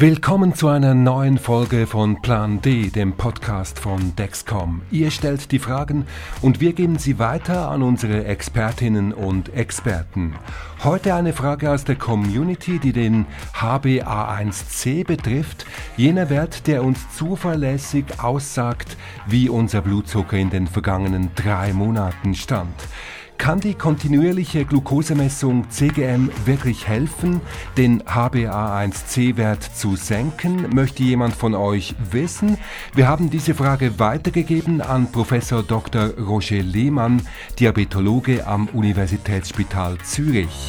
Willkommen zu einer neuen Folge von Plan D, dem Podcast von Dexcom. Ihr stellt die Fragen und wir geben sie weiter an unsere Expertinnen und Experten. Heute eine Frage aus der Community, die den HbA1c betrifft, jener Wert, der uns zuverlässig aussagt, wie unser Blutzucker in den vergangenen drei Monaten stand. Kann die kontinuierliche Glukosemessung CGM wirklich helfen, den HbA1c-Wert zu senken? Möchte jemand von euch wissen? Wir haben diese Frage weitergegeben an Professor Dr. Roger Lehmann, Diabetologe am Universitätsspital Zürich.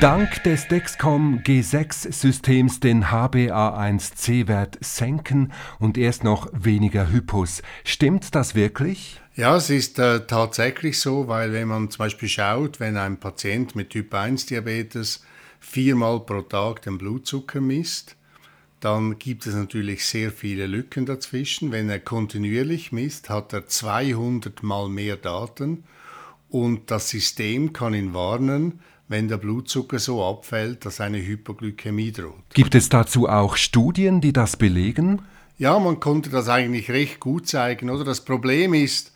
Dank des Dexcom G6-Systems den HbA1c-Wert senken und erst noch weniger Hypos. Stimmt das wirklich? Ja, es ist äh, tatsächlich so, weil wenn man zum Beispiel schaut, wenn ein Patient mit Typ 1-Diabetes viermal pro Tag den Blutzucker misst, dann gibt es natürlich sehr viele Lücken dazwischen. Wenn er kontinuierlich misst, hat er 200 mal mehr Daten und das System kann ihn warnen, wenn der Blutzucker so abfällt, dass eine Hypoglykämie droht. Gibt es dazu auch Studien, die das belegen? Ja, man konnte das eigentlich recht gut zeigen. Oder das Problem ist,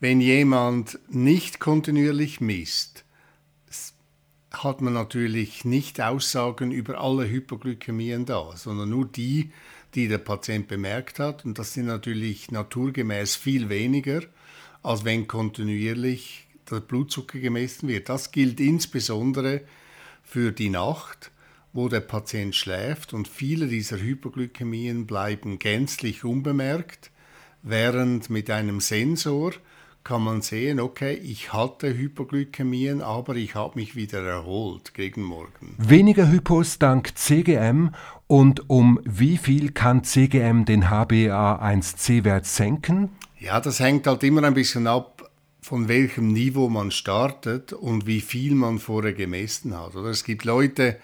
wenn jemand nicht kontinuierlich misst, hat man natürlich nicht Aussagen über alle Hypoglykämien da, sondern nur die, die der Patient bemerkt hat. Und das sind natürlich naturgemäß viel weniger, als wenn kontinuierlich der Blutzucker gemessen wird. Das gilt insbesondere für die Nacht, wo der Patient schläft und viele dieser Hypoglykämien bleiben gänzlich unbemerkt, während mit einem Sensor kann man sehen, okay, ich hatte Hypoglykämien, aber ich habe mich wieder erholt gegen morgen. Weniger Hypos dank CGM und um wie viel kann CGM den HbA1c-Wert senken? Ja, das hängt halt immer ein bisschen ab von welchem Niveau man startet und wie viel man vorher gemessen hat. Oder es gibt Leute,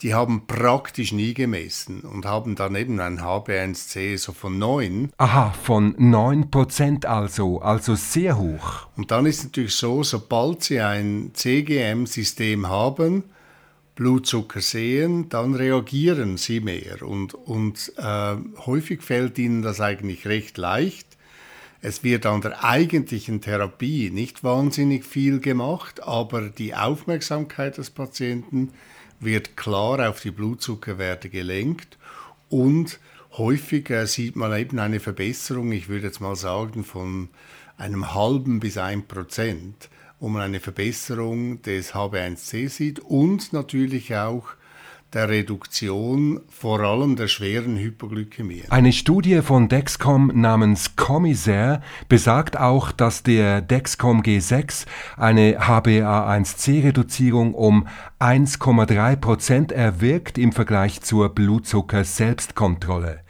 die haben praktisch nie gemessen und haben dann eben ein HB1C so von 9. Aha, von 9% also, also sehr hoch. Und dann ist es natürlich so, sobald Sie ein CGM-System haben, Blutzucker sehen, dann reagieren Sie mehr. Und, und äh, häufig fällt Ihnen das eigentlich recht leicht es wird an der eigentlichen Therapie nicht wahnsinnig viel gemacht, aber die Aufmerksamkeit des Patienten wird klar auf die Blutzuckerwerte gelenkt und häufig äh, sieht man eben eine Verbesserung, ich würde jetzt mal sagen, von einem halben bis ein Prozent, wo man eine Verbesserung des HB1C sieht und natürlich auch der Reduktion vor allem der schweren Hypoglykämie. Eine Studie von Dexcom namens Commissaire besagt auch, dass der Dexcom G6 eine HbA1c-Reduzierung um 1,3 Prozent erwirkt im Vergleich zur Blutzucker-Selbstkontrolle.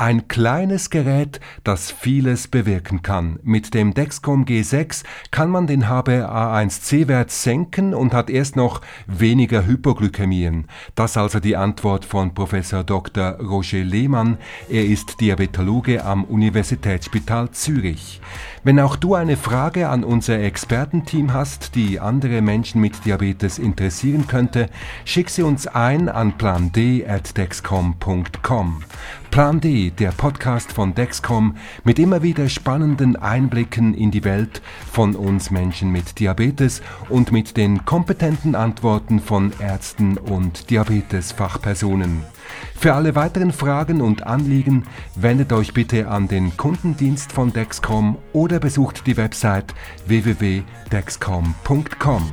Ein kleines Gerät, das vieles bewirken kann. Mit dem Dexcom G6 kann man den HbA1c-Wert senken und hat erst noch weniger Hypoglykämien. Das also die Antwort von Professor Dr. Roger Lehmann. Er ist Diabetologe am Universitätsspital Zürich. Wenn auch du eine Frage an unser Expertenteam hast, die andere Menschen mit Diabetes interessieren könnte, schick sie uns ein an pland@dexcom.com. Plan D, der Podcast von Dexcom mit immer wieder spannenden Einblicken in die Welt von uns Menschen mit Diabetes und mit den kompetenten Antworten von Ärzten und Diabetesfachpersonen. Für alle weiteren Fragen und Anliegen wendet euch bitte an den Kundendienst von Dexcom oder besucht die Website www.dexcom.com.